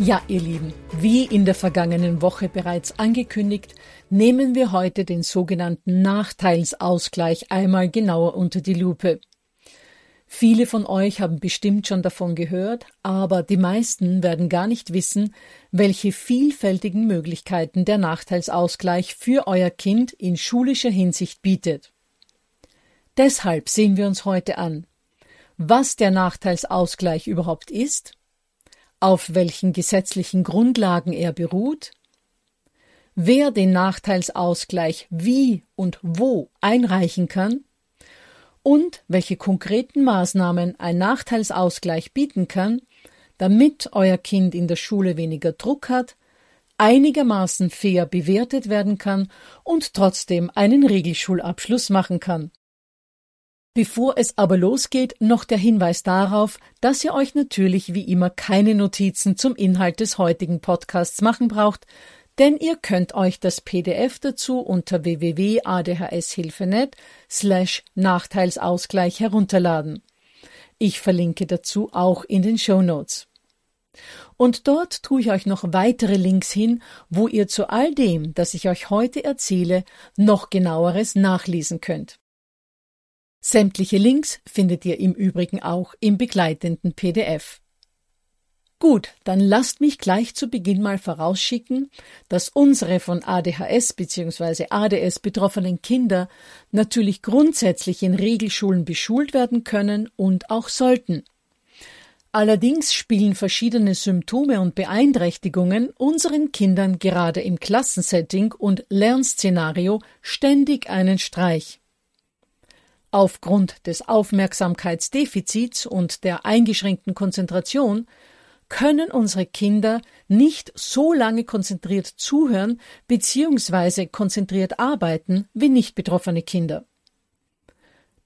Ja, ihr Lieben, wie in der vergangenen Woche bereits angekündigt, nehmen wir heute den sogenannten Nachteilsausgleich einmal genauer unter die Lupe. Viele von euch haben bestimmt schon davon gehört, aber die meisten werden gar nicht wissen, welche vielfältigen Möglichkeiten der Nachteilsausgleich für euer Kind in schulischer Hinsicht bietet. Deshalb sehen wir uns heute an, was der Nachteilsausgleich überhaupt ist, auf welchen gesetzlichen Grundlagen er beruht, wer den Nachteilsausgleich wie und wo einreichen kann und welche konkreten Maßnahmen ein Nachteilsausgleich bieten kann, damit euer Kind in der Schule weniger Druck hat, einigermaßen fair bewertet werden kann und trotzdem einen Regelschulabschluss machen kann. Bevor es aber losgeht, noch der Hinweis darauf, dass ihr euch natürlich wie immer keine Notizen zum Inhalt des heutigen Podcasts machen braucht, denn ihr könnt euch das PDF dazu unter www.adhshilfe.net slash Nachteilsausgleich herunterladen. Ich verlinke dazu auch in den Show Notes. Und dort tue ich euch noch weitere Links hin, wo ihr zu all dem, das ich euch heute erzähle, noch genaueres nachlesen könnt. Sämtliche Links findet ihr im Übrigen auch im begleitenden PDF. Gut, dann lasst mich gleich zu Beginn mal vorausschicken, dass unsere von ADHS bzw. ADS betroffenen Kinder natürlich grundsätzlich in Regelschulen beschult werden können und auch sollten. Allerdings spielen verschiedene Symptome und Beeinträchtigungen unseren Kindern gerade im Klassensetting und Lernszenario ständig einen Streich. Aufgrund des Aufmerksamkeitsdefizits und der eingeschränkten Konzentration können unsere Kinder nicht so lange konzentriert zuhören bzw. konzentriert arbeiten wie nicht betroffene Kinder.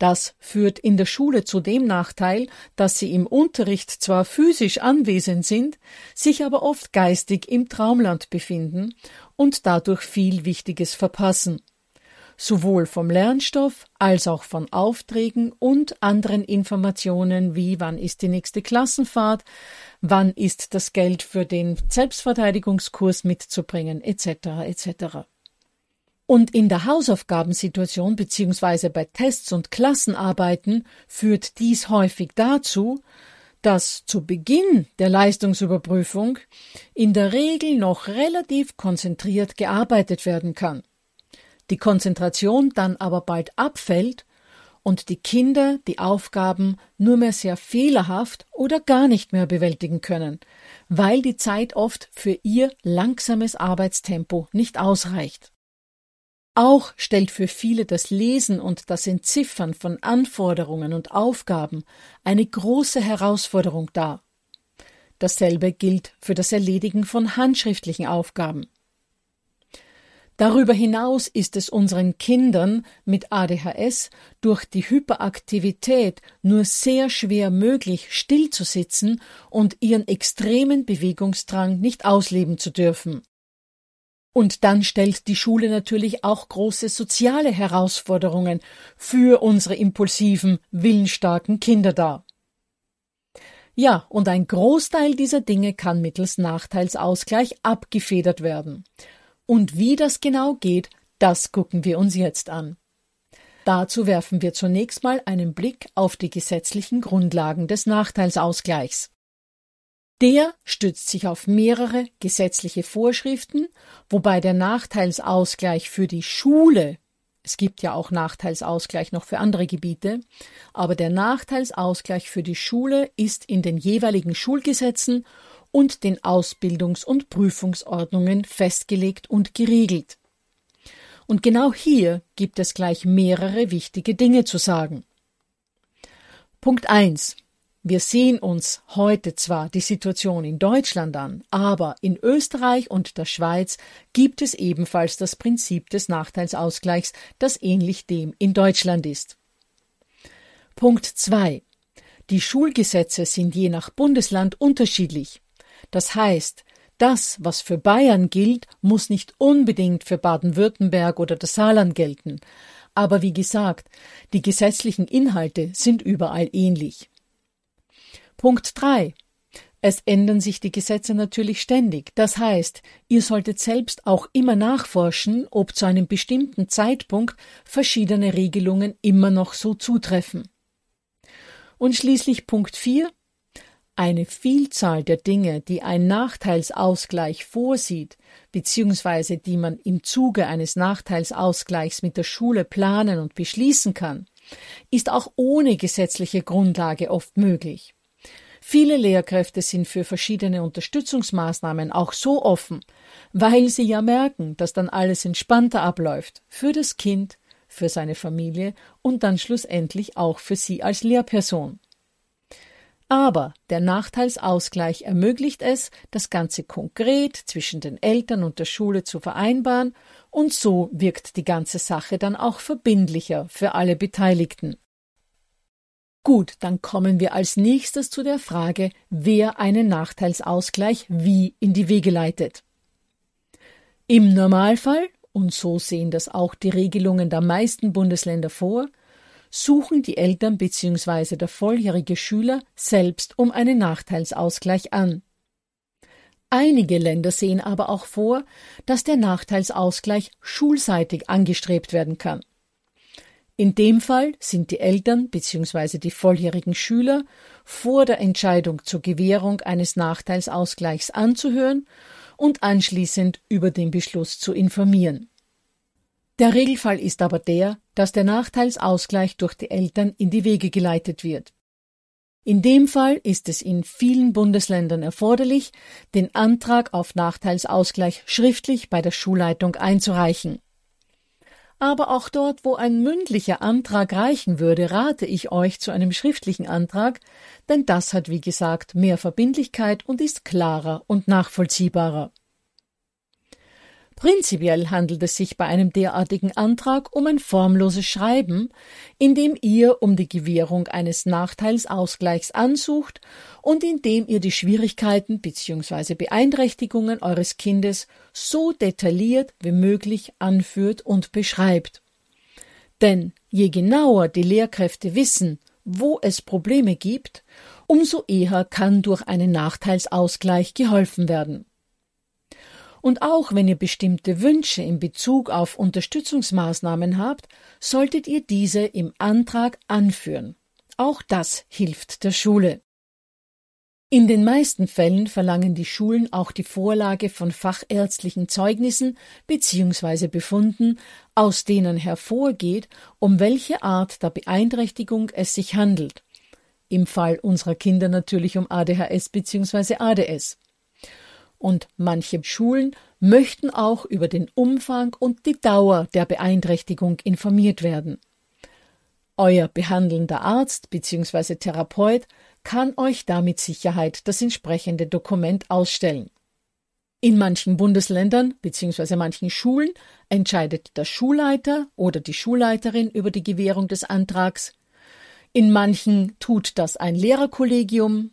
Das führt in der Schule zu dem Nachteil, dass sie im Unterricht zwar physisch anwesend sind, sich aber oft geistig im Traumland befinden und dadurch viel Wichtiges verpassen sowohl vom Lernstoff als auch von Aufträgen und anderen Informationen wie wann ist die nächste Klassenfahrt, wann ist das Geld für den Selbstverteidigungskurs mitzubringen, etc. etc. Und in der Hausaufgabensituation bzw. bei Tests und Klassenarbeiten führt dies häufig dazu, dass zu Beginn der Leistungsüberprüfung in der Regel noch relativ konzentriert gearbeitet werden kann die Konzentration dann aber bald abfällt und die Kinder die Aufgaben nur mehr sehr fehlerhaft oder gar nicht mehr bewältigen können, weil die Zeit oft für ihr langsames Arbeitstempo nicht ausreicht. Auch stellt für viele das Lesen und das Entziffern von Anforderungen und Aufgaben eine große Herausforderung dar. Dasselbe gilt für das Erledigen von handschriftlichen Aufgaben. Darüber hinaus ist es unseren Kindern mit ADHS durch die Hyperaktivität nur sehr schwer möglich, still zu sitzen und ihren extremen Bewegungsdrang nicht ausleben zu dürfen. Und dann stellt die Schule natürlich auch große soziale Herausforderungen für unsere impulsiven, willensstarken Kinder dar. Ja, und ein Großteil dieser Dinge kann mittels Nachteilsausgleich abgefedert werden. Und wie das genau geht, das gucken wir uns jetzt an. Dazu werfen wir zunächst mal einen Blick auf die gesetzlichen Grundlagen des Nachteilsausgleichs. Der stützt sich auf mehrere gesetzliche Vorschriften, wobei der Nachteilsausgleich für die Schule es gibt ja auch Nachteilsausgleich noch für andere Gebiete, aber der Nachteilsausgleich für die Schule ist in den jeweiligen Schulgesetzen und den Ausbildungs- und Prüfungsordnungen festgelegt und geregelt. Und genau hier gibt es gleich mehrere wichtige Dinge zu sagen. Punkt 1. Wir sehen uns heute zwar die Situation in Deutschland an, aber in Österreich und der Schweiz gibt es ebenfalls das Prinzip des Nachteilsausgleichs, das ähnlich dem in Deutschland ist. Punkt 2. Die Schulgesetze sind je nach Bundesland unterschiedlich. Das heißt, das, was für Bayern gilt, muss nicht unbedingt für Baden-Württemberg oder das Saarland gelten. Aber wie gesagt, die gesetzlichen Inhalte sind überall ähnlich. Punkt 3. Es ändern sich die Gesetze natürlich ständig. Das heißt, ihr solltet selbst auch immer nachforschen, ob zu einem bestimmten Zeitpunkt verschiedene Regelungen immer noch so zutreffen. Und schließlich Punkt 4. Eine Vielzahl der Dinge, die ein Nachteilsausgleich vorsieht, beziehungsweise die man im Zuge eines Nachteilsausgleichs mit der Schule planen und beschließen kann, ist auch ohne gesetzliche Grundlage oft möglich. Viele Lehrkräfte sind für verschiedene Unterstützungsmaßnahmen auch so offen, weil sie ja merken, dass dann alles entspannter abläuft für das Kind, für seine Familie und dann schlussendlich auch für sie als Lehrperson. Aber der Nachteilsausgleich ermöglicht es, das Ganze konkret zwischen den Eltern und der Schule zu vereinbaren, und so wirkt die ganze Sache dann auch verbindlicher für alle Beteiligten. Gut, dann kommen wir als nächstes zu der Frage, wer einen Nachteilsausgleich wie in die Wege leitet. Im Normalfall, und so sehen das auch die Regelungen der meisten Bundesländer vor, suchen die Eltern bzw. der volljährige Schüler selbst um einen Nachteilsausgleich an. Einige Länder sehen aber auch vor, dass der Nachteilsausgleich schulseitig angestrebt werden kann. In dem Fall sind die Eltern bzw. die volljährigen Schüler vor der Entscheidung zur Gewährung eines Nachteilsausgleichs anzuhören und anschließend über den Beschluss zu informieren. Der Regelfall ist aber der, dass der Nachteilsausgleich durch die Eltern in die Wege geleitet wird. In dem Fall ist es in vielen Bundesländern erforderlich, den Antrag auf Nachteilsausgleich schriftlich bei der Schulleitung einzureichen. Aber auch dort, wo ein mündlicher Antrag reichen würde, rate ich euch zu einem schriftlichen Antrag, denn das hat, wie gesagt, mehr Verbindlichkeit und ist klarer und nachvollziehbarer. Prinzipiell handelt es sich bei einem derartigen Antrag um ein formloses Schreiben, in dem ihr um die Gewährung eines Nachteilsausgleichs ansucht und in dem ihr die Schwierigkeiten bzw. Beeinträchtigungen eures Kindes so detailliert wie möglich anführt und beschreibt. Denn je genauer die Lehrkräfte wissen, wo es Probleme gibt, umso eher kann durch einen Nachteilsausgleich geholfen werden. Und auch wenn ihr bestimmte Wünsche in Bezug auf Unterstützungsmaßnahmen habt, solltet ihr diese im Antrag anführen. Auch das hilft der Schule. In den meisten Fällen verlangen die Schulen auch die Vorlage von fachärztlichen Zeugnissen bzw. Befunden, aus denen hervorgeht, um welche Art der Beeinträchtigung es sich handelt. Im Fall unserer Kinder natürlich um ADHS bzw. ADS und manche Schulen möchten auch über den Umfang und die Dauer der Beeinträchtigung informiert werden. Euer behandelnder Arzt bzw. Therapeut kann euch da mit Sicherheit das entsprechende Dokument ausstellen. In manchen Bundesländern bzw. manchen Schulen entscheidet der Schulleiter oder die Schulleiterin über die Gewährung des Antrags. In manchen tut das ein Lehrerkollegium.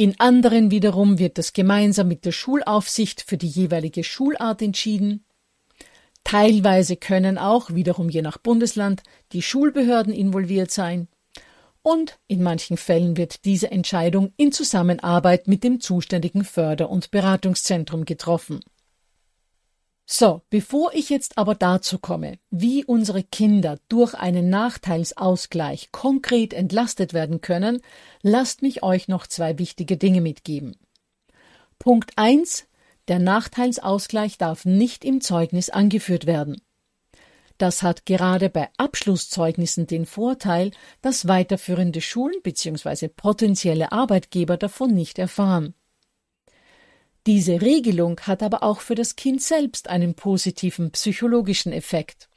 In anderen wiederum wird das gemeinsam mit der Schulaufsicht für die jeweilige Schulart entschieden. Teilweise können auch, wiederum je nach Bundesland, die Schulbehörden involviert sein. Und in manchen Fällen wird diese Entscheidung in Zusammenarbeit mit dem zuständigen Förder- und Beratungszentrum getroffen. So, bevor ich jetzt aber dazu komme, wie unsere Kinder durch einen Nachteilsausgleich konkret entlastet werden können, lasst mich euch noch zwei wichtige Dinge mitgeben. Punkt eins: Der Nachteilsausgleich darf nicht im Zeugnis angeführt werden. Das hat gerade bei Abschlusszeugnissen den Vorteil, dass weiterführende Schulen bzw. potenzielle Arbeitgeber davon nicht erfahren. Diese Regelung hat aber auch für das Kind selbst einen positiven psychologischen Effekt,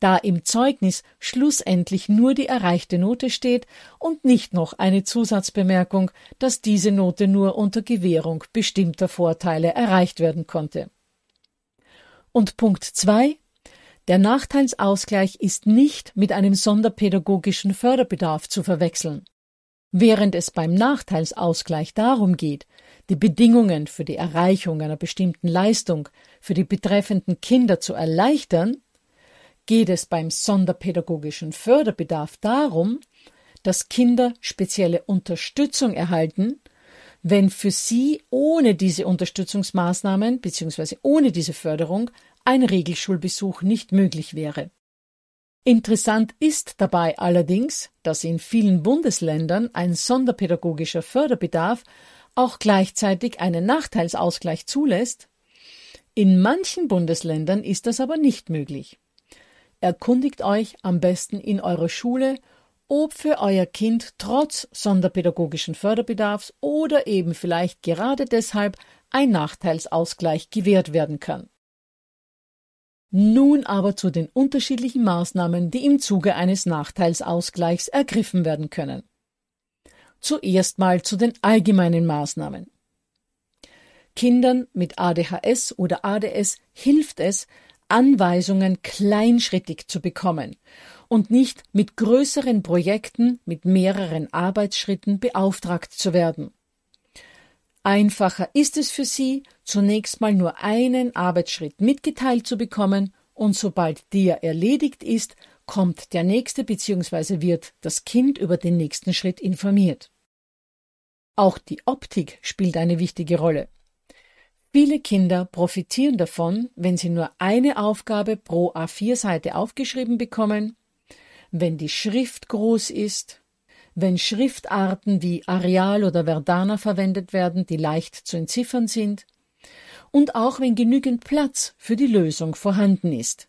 da im Zeugnis schlussendlich nur die erreichte Note steht und nicht noch eine Zusatzbemerkung, dass diese Note nur unter Gewährung bestimmter Vorteile erreicht werden konnte. Und Punkt zwei der Nachteilsausgleich ist nicht mit einem sonderpädagogischen Förderbedarf zu verwechseln. Während es beim Nachteilsausgleich darum geht, die Bedingungen für die Erreichung einer bestimmten Leistung für die betreffenden Kinder zu erleichtern, geht es beim sonderpädagogischen Förderbedarf darum, dass Kinder spezielle Unterstützung erhalten, wenn für sie ohne diese Unterstützungsmaßnahmen bzw. ohne diese Förderung ein Regelschulbesuch nicht möglich wäre. Interessant ist dabei allerdings, dass in vielen Bundesländern ein sonderpädagogischer Förderbedarf auch gleichzeitig einen Nachteilsausgleich zulässt. In manchen Bundesländern ist das aber nicht möglich. Erkundigt euch am besten in eurer Schule, ob für euer Kind trotz sonderpädagogischen Förderbedarfs oder eben vielleicht gerade deshalb ein Nachteilsausgleich gewährt werden kann. Nun aber zu den unterschiedlichen Maßnahmen, die im Zuge eines Nachteilsausgleichs ergriffen werden können. Zuerst mal zu den allgemeinen Maßnahmen. Kindern mit ADHS oder ADS hilft es, Anweisungen kleinschrittig zu bekommen und nicht mit größeren Projekten mit mehreren Arbeitsschritten beauftragt zu werden. Einfacher ist es für Sie, zunächst mal nur einen Arbeitsschritt mitgeteilt zu bekommen und sobald der erledigt ist, kommt der nächste bzw. wird das Kind über den nächsten Schritt informiert. Auch die Optik spielt eine wichtige Rolle. Viele Kinder profitieren davon, wenn sie nur eine Aufgabe pro A4-Seite aufgeschrieben bekommen, wenn die Schrift groß ist, wenn Schriftarten wie Areal oder Verdana verwendet werden, die leicht zu entziffern sind, und auch wenn genügend Platz für die Lösung vorhanden ist.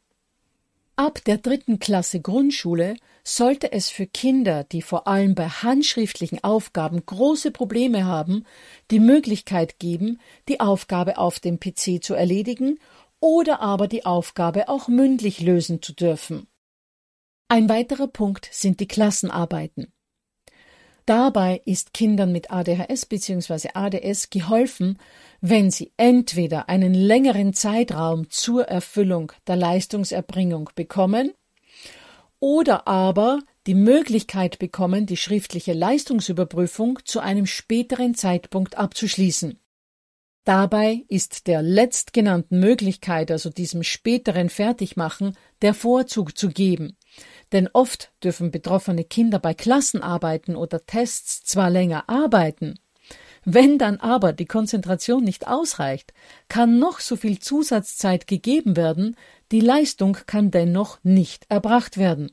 Ab der dritten Klasse Grundschule sollte es für Kinder, die vor allem bei handschriftlichen Aufgaben große Probleme haben, die Möglichkeit geben, die Aufgabe auf dem PC zu erledigen oder aber die Aufgabe auch mündlich lösen zu dürfen. Ein weiterer Punkt sind die Klassenarbeiten. Dabei ist Kindern mit ADHS bzw. ADS geholfen, wenn sie entweder einen längeren Zeitraum zur Erfüllung der Leistungserbringung bekommen oder aber die Möglichkeit bekommen, die schriftliche Leistungsüberprüfung zu einem späteren Zeitpunkt abzuschließen. Dabei ist der letztgenannten Möglichkeit, also diesem späteren Fertigmachen, der Vorzug zu geben, denn oft dürfen betroffene Kinder bei Klassenarbeiten oder Tests zwar länger arbeiten, wenn dann aber die Konzentration nicht ausreicht, kann noch so viel Zusatzzeit gegeben werden, die Leistung kann dennoch nicht erbracht werden.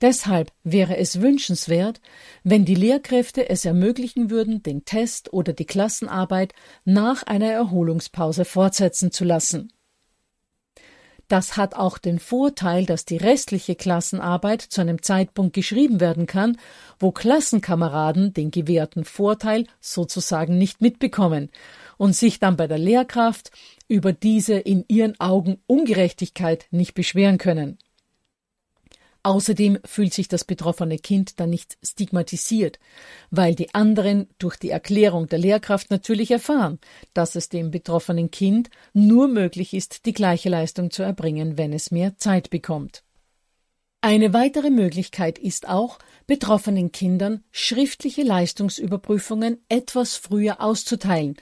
Deshalb wäre es wünschenswert, wenn die Lehrkräfte es ermöglichen würden, den Test oder die Klassenarbeit nach einer Erholungspause fortsetzen zu lassen. Das hat auch den Vorteil, dass die restliche Klassenarbeit zu einem Zeitpunkt geschrieben werden kann, wo Klassenkameraden den gewährten Vorteil sozusagen nicht mitbekommen und sich dann bei der Lehrkraft über diese in ihren Augen Ungerechtigkeit nicht beschweren können. Außerdem fühlt sich das betroffene Kind dann nicht stigmatisiert, weil die anderen durch die Erklärung der Lehrkraft natürlich erfahren, dass es dem betroffenen Kind nur möglich ist, die gleiche Leistung zu erbringen, wenn es mehr Zeit bekommt. Eine weitere Möglichkeit ist auch, betroffenen Kindern schriftliche Leistungsüberprüfungen etwas früher auszuteilen,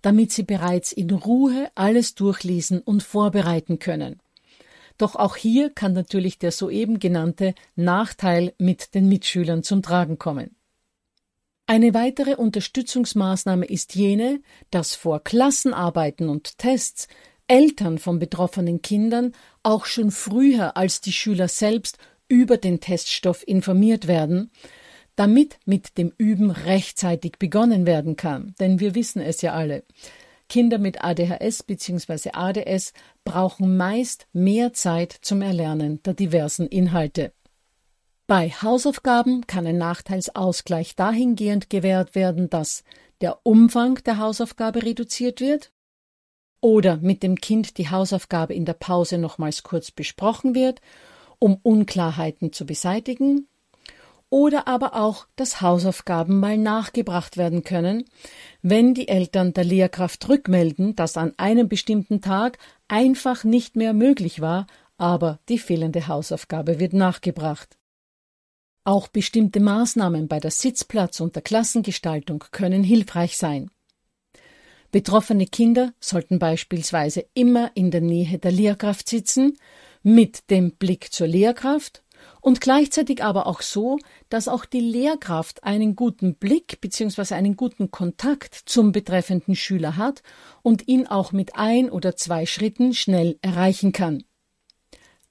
damit sie bereits in Ruhe alles durchlesen und vorbereiten können. Doch auch hier kann natürlich der soeben genannte Nachteil mit den Mitschülern zum Tragen kommen. Eine weitere Unterstützungsmaßnahme ist jene, dass vor Klassenarbeiten und Tests Eltern von betroffenen Kindern auch schon früher als die Schüler selbst über den Teststoff informiert werden, damit mit dem Üben rechtzeitig begonnen werden kann. Denn wir wissen es ja alle. Kinder mit ADHS bzw. ADS brauchen meist mehr Zeit zum Erlernen der diversen Inhalte. Bei Hausaufgaben kann ein Nachteilsausgleich dahingehend gewährt werden, dass der Umfang der Hausaufgabe reduziert wird oder mit dem Kind die Hausaufgabe in der Pause nochmals kurz besprochen wird, um Unklarheiten zu beseitigen oder aber auch, dass Hausaufgaben mal nachgebracht werden können, wenn die Eltern der Lehrkraft rückmelden, dass an einem bestimmten Tag einfach nicht mehr möglich war, aber die fehlende Hausaufgabe wird nachgebracht. Auch bestimmte Maßnahmen bei der Sitzplatz- und der Klassengestaltung können hilfreich sein. Betroffene Kinder sollten beispielsweise immer in der Nähe der Lehrkraft sitzen, mit dem Blick zur Lehrkraft und gleichzeitig aber auch so, dass auch die Lehrkraft einen guten Blick bzw. einen guten Kontakt zum betreffenden Schüler hat und ihn auch mit ein oder zwei Schritten schnell erreichen kann.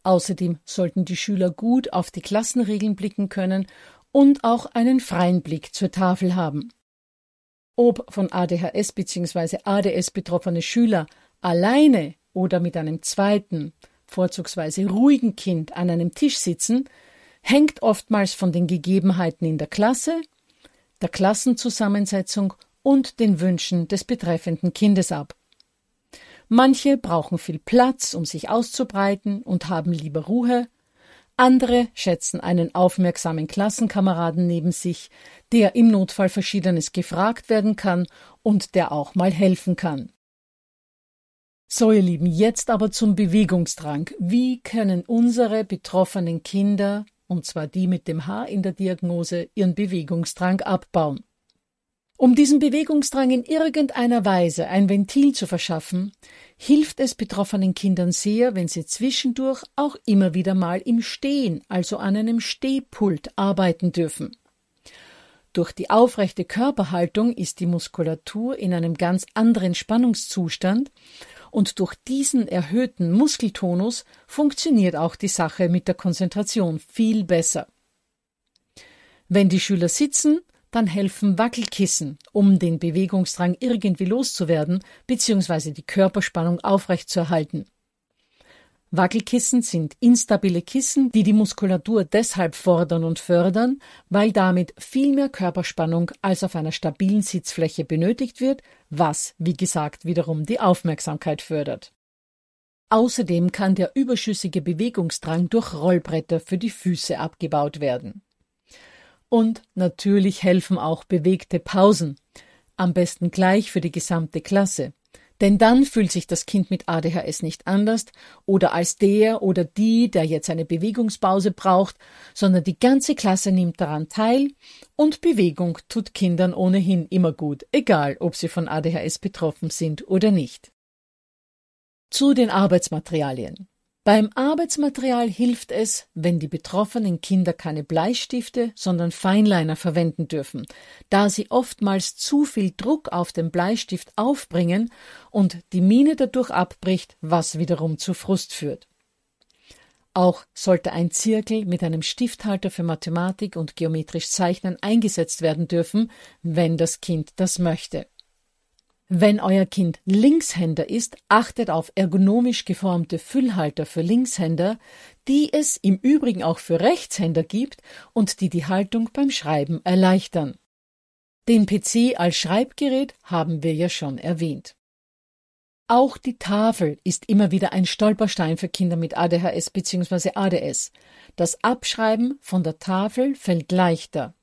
Außerdem sollten die Schüler gut auf die Klassenregeln blicken können und auch einen freien Blick zur Tafel haben. Ob von ADHS bzw. ADS betroffene Schüler alleine oder mit einem zweiten vorzugsweise ruhigen Kind an einem Tisch sitzen, hängt oftmals von den Gegebenheiten in der Klasse, der Klassenzusammensetzung und den Wünschen des betreffenden Kindes ab. Manche brauchen viel Platz, um sich auszubreiten und haben lieber Ruhe, andere schätzen einen aufmerksamen Klassenkameraden neben sich, der im Notfall Verschiedenes gefragt werden kann und der auch mal helfen kann. So, ihr Lieben, jetzt aber zum Bewegungsdrang. Wie können unsere betroffenen Kinder, und zwar die mit dem H in der Diagnose, ihren Bewegungsdrang abbauen? Um diesem Bewegungsdrang in irgendeiner Weise ein Ventil zu verschaffen, hilft es betroffenen Kindern sehr, wenn sie zwischendurch auch immer wieder mal im Stehen, also an einem Stehpult, arbeiten dürfen. Durch die aufrechte Körperhaltung ist die Muskulatur in einem ganz anderen Spannungszustand und durch diesen erhöhten Muskeltonus funktioniert auch die Sache mit der Konzentration viel besser. Wenn die Schüler sitzen, dann helfen Wackelkissen, um den Bewegungsdrang irgendwie loszuwerden bzw. die Körperspannung aufrechtzuerhalten. Wackelkissen sind instabile Kissen, die die Muskulatur deshalb fordern und fördern, weil damit viel mehr Körperspannung als auf einer stabilen Sitzfläche benötigt wird, was, wie gesagt, wiederum die Aufmerksamkeit fördert. Außerdem kann der überschüssige Bewegungsdrang durch Rollbretter für die Füße abgebaut werden. Und natürlich helfen auch bewegte Pausen, am besten gleich für die gesamte Klasse. Denn dann fühlt sich das Kind mit ADHS nicht anders oder als der oder die, der jetzt eine Bewegungspause braucht, sondern die ganze Klasse nimmt daran teil und Bewegung tut Kindern ohnehin immer gut, egal ob sie von ADHS betroffen sind oder nicht. Zu den Arbeitsmaterialien. Beim Arbeitsmaterial hilft es, wenn die betroffenen Kinder keine Bleistifte, sondern Feinliner verwenden dürfen, da sie oftmals zu viel Druck auf den Bleistift aufbringen und die Mine dadurch abbricht, was wiederum zu Frust führt. Auch sollte ein Zirkel mit einem Stifthalter für Mathematik und geometrisch Zeichnen eingesetzt werden dürfen, wenn das Kind das möchte. Wenn euer Kind Linkshänder ist, achtet auf ergonomisch geformte Füllhalter für Linkshänder, die es im Übrigen auch für Rechtshänder gibt und die die Haltung beim Schreiben erleichtern. Den PC als Schreibgerät haben wir ja schon erwähnt. Auch die Tafel ist immer wieder ein Stolperstein für Kinder mit ADHS bzw. ADS. Das Abschreiben von der Tafel fällt leichter.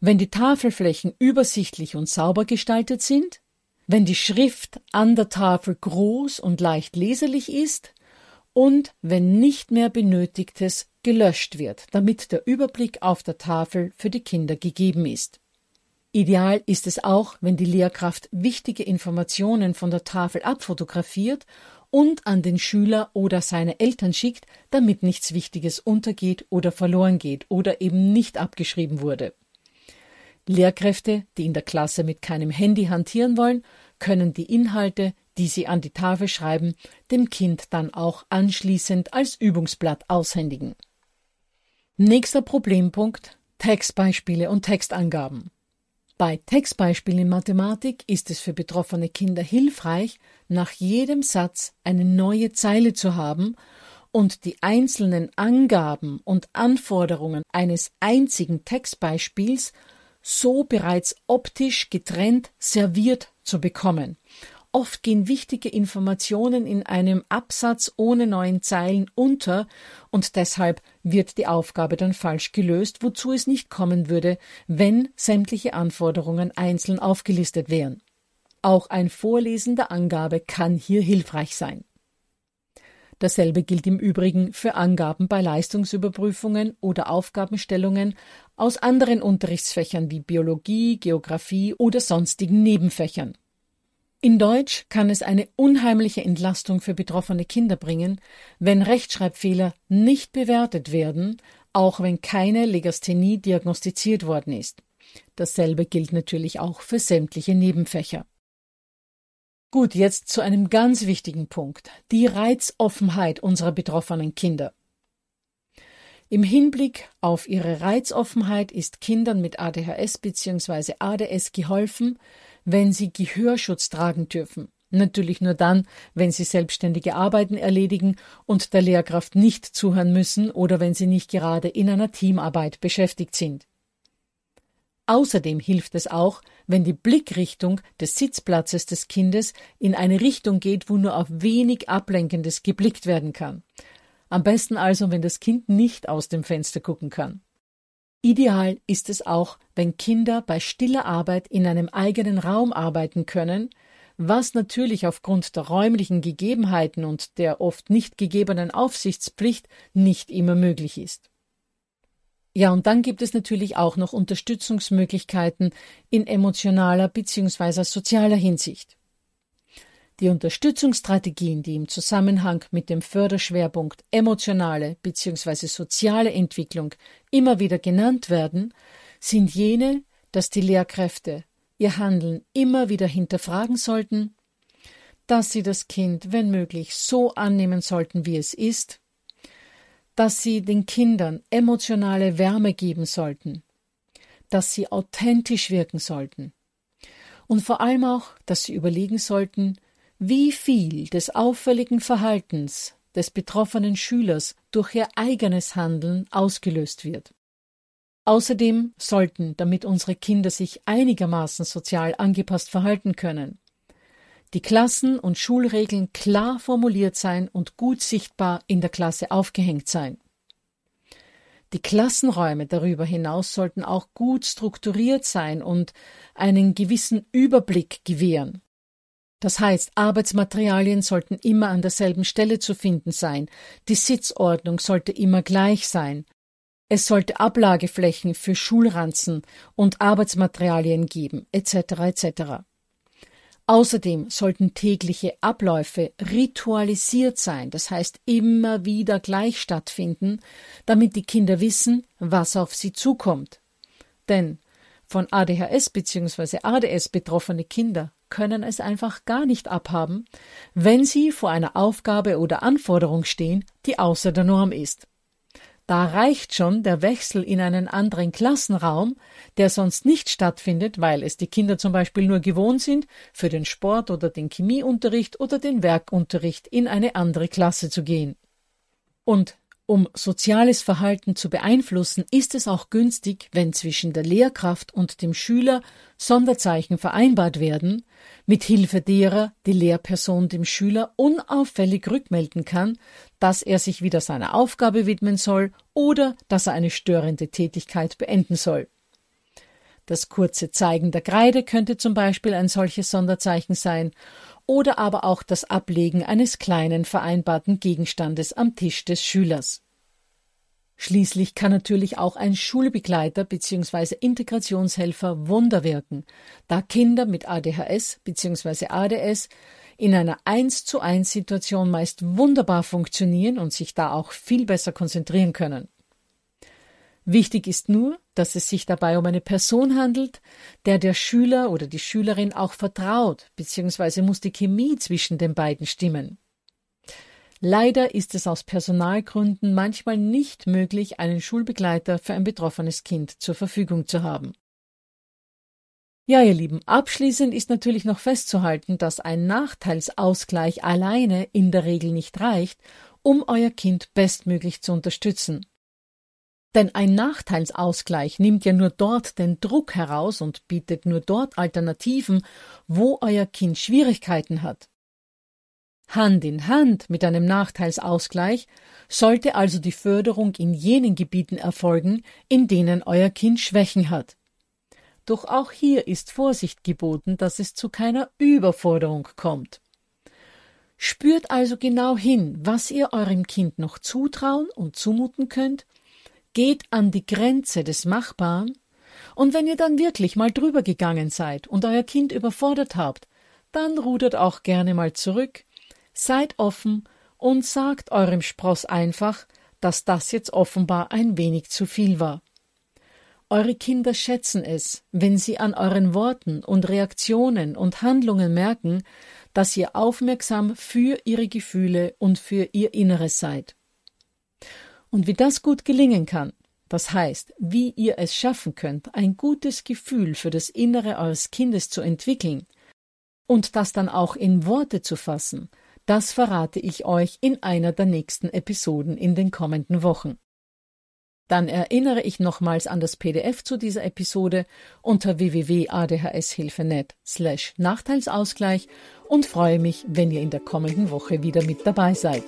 Wenn die Tafelflächen übersichtlich und sauber gestaltet sind, wenn die Schrift an der Tafel groß und leicht leserlich ist und wenn nicht mehr Benötigtes gelöscht wird, damit der Überblick auf der Tafel für die Kinder gegeben ist. Ideal ist es auch, wenn die Lehrkraft wichtige Informationen von der Tafel abfotografiert und an den Schüler oder seine Eltern schickt, damit nichts Wichtiges untergeht oder verloren geht oder eben nicht abgeschrieben wurde. Lehrkräfte, die in der Klasse mit keinem Handy hantieren wollen, können die Inhalte, die sie an die Tafel schreiben, dem Kind dann auch anschließend als Übungsblatt aushändigen. Nächster Problempunkt Textbeispiele und Textangaben. Bei Textbeispielen in Mathematik ist es für betroffene Kinder hilfreich, nach jedem Satz eine neue Zeile zu haben und die einzelnen Angaben und Anforderungen eines einzigen Textbeispiels so bereits optisch getrennt serviert zu bekommen Oft gehen wichtige Informationen in einem Absatz ohne neuen Zeilen unter und deshalb wird die Aufgabe dann falsch gelöst, wozu es nicht kommen würde, wenn sämtliche Anforderungen einzeln aufgelistet wären. Auch ein Vorlesen der Angabe kann hier hilfreich sein. Dasselbe gilt im Übrigen für Angaben bei Leistungsüberprüfungen oder Aufgabenstellungen aus anderen Unterrichtsfächern wie Biologie, Geographie oder sonstigen Nebenfächern. In Deutsch kann es eine unheimliche Entlastung für betroffene Kinder bringen, wenn Rechtschreibfehler nicht bewertet werden, auch wenn keine Legasthenie diagnostiziert worden ist. Dasselbe gilt natürlich auch für sämtliche Nebenfächer. Gut, jetzt zu einem ganz wichtigen Punkt, die Reizoffenheit unserer betroffenen Kinder. Im Hinblick auf ihre Reizoffenheit ist Kindern mit ADHS bzw. ADS geholfen, wenn sie Gehörschutz tragen dürfen. Natürlich nur dann, wenn sie selbstständige Arbeiten erledigen und der Lehrkraft nicht zuhören müssen oder wenn sie nicht gerade in einer Teamarbeit beschäftigt sind. Außerdem hilft es auch, wenn die Blickrichtung des Sitzplatzes des Kindes in eine Richtung geht, wo nur auf wenig Ablenkendes geblickt werden kann. Am besten also, wenn das Kind nicht aus dem Fenster gucken kann. Ideal ist es auch, wenn Kinder bei stiller Arbeit in einem eigenen Raum arbeiten können, was natürlich aufgrund der räumlichen Gegebenheiten und der oft nicht gegebenen Aufsichtspflicht nicht immer möglich ist. Ja, und dann gibt es natürlich auch noch Unterstützungsmöglichkeiten in emotionaler bzw. sozialer Hinsicht. Die Unterstützungsstrategien, die im Zusammenhang mit dem Förderschwerpunkt emotionale bzw. soziale Entwicklung immer wieder genannt werden, sind jene, dass die Lehrkräfte ihr Handeln immer wieder hinterfragen sollten, dass sie das Kind, wenn möglich, so annehmen sollten, wie es ist, dass sie den Kindern emotionale Wärme geben sollten, dass sie authentisch wirken sollten und vor allem auch, dass sie überlegen sollten, wie viel des auffälligen Verhaltens des betroffenen Schülers durch ihr eigenes Handeln ausgelöst wird. Außerdem sollten, damit unsere Kinder sich einigermaßen sozial angepasst verhalten können, die Klassen- und Schulregeln klar formuliert sein und gut sichtbar in der Klasse aufgehängt sein. Die Klassenräume darüber hinaus sollten auch gut strukturiert sein und einen gewissen Überblick gewähren. Das heißt, Arbeitsmaterialien sollten immer an derselben Stelle zu finden sein, die Sitzordnung sollte immer gleich sein, es sollte Ablageflächen für Schulranzen und Arbeitsmaterialien geben, etc. etc. Außerdem sollten tägliche Abläufe ritualisiert sein, das heißt immer wieder gleich stattfinden, damit die Kinder wissen, was auf sie zukommt. Denn von ADHS bzw. ADS betroffene Kinder können es einfach gar nicht abhaben, wenn sie vor einer Aufgabe oder Anforderung stehen, die außer der Norm ist. Da reicht schon der Wechsel in einen anderen Klassenraum, der sonst nicht stattfindet, weil es die Kinder zum Beispiel nur gewohnt sind, für den Sport oder den Chemieunterricht oder den Werkunterricht in eine andere Klasse zu gehen. Und Um soziales Verhalten zu beeinflussen, ist es auch günstig, wenn zwischen der Lehrkraft und dem Schüler Sonderzeichen vereinbart werden, mit Hilfe derer die Lehrperson dem Schüler unauffällig rückmelden kann, dass er sich wieder seiner Aufgabe widmen soll oder dass er eine störende Tätigkeit beenden soll. Das kurze Zeigen der Kreide könnte zum Beispiel ein solches Sonderzeichen sein, oder aber auch das Ablegen eines kleinen vereinbarten Gegenstandes am Tisch des Schülers. Schließlich kann natürlich auch ein Schulbegleiter bzw. Integrationshelfer Wunder wirken, da Kinder mit ADHS bzw. ADS in einer 1 zu 1 Situation meist wunderbar funktionieren und sich da auch viel besser konzentrieren können. Wichtig ist nur, dass es sich dabei um eine Person handelt, der der Schüler oder die Schülerin auch vertraut, bzw. muss die Chemie zwischen den beiden stimmen. Leider ist es aus Personalgründen manchmal nicht möglich, einen Schulbegleiter für ein betroffenes Kind zur Verfügung zu haben. Ja, ihr Lieben, abschließend ist natürlich noch festzuhalten, dass ein Nachteilsausgleich alleine in der Regel nicht reicht, um euer Kind bestmöglich zu unterstützen. Denn ein Nachteilsausgleich nimmt ja nur dort den Druck heraus und bietet nur dort Alternativen, wo euer Kind Schwierigkeiten hat. Hand in Hand mit einem Nachteilsausgleich sollte also die Förderung in jenen Gebieten erfolgen, in denen euer Kind Schwächen hat. Doch auch hier ist Vorsicht geboten, dass es zu keiner Überforderung kommt. Spürt also genau hin, was ihr eurem Kind noch zutrauen und zumuten könnt geht an die Grenze des Machbaren, und wenn ihr dann wirklich mal drüber gegangen seid und euer Kind überfordert habt, dann rudert auch gerne mal zurück, seid offen und sagt eurem Spross einfach, dass das jetzt offenbar ein wenig zu viel war. Eure Kinder schätzen es, wenn sie an euren Worten und Reaktionen und Handlungen merken, dass ihr aufmerksam für ihre Gefühle und für ihr Inneres seid. Und wie das gut gelingen kann, das heißt, wie ihr es schaffen könnt, ein gutes Gefühl für das Innere eures Kindes zu entwickeln und das dann auch in Worte zu fassen, das verrate ich euch in einer der nächsten Episoden in den kommenden Wochen. Dann erinnere ich nochmals an das PDF zu dieser Episode unter www.adhshilfe.net slash Nachteilsausgleich und freue mich, wenn ihr in der kommenden Woche wieder mit dabei seid.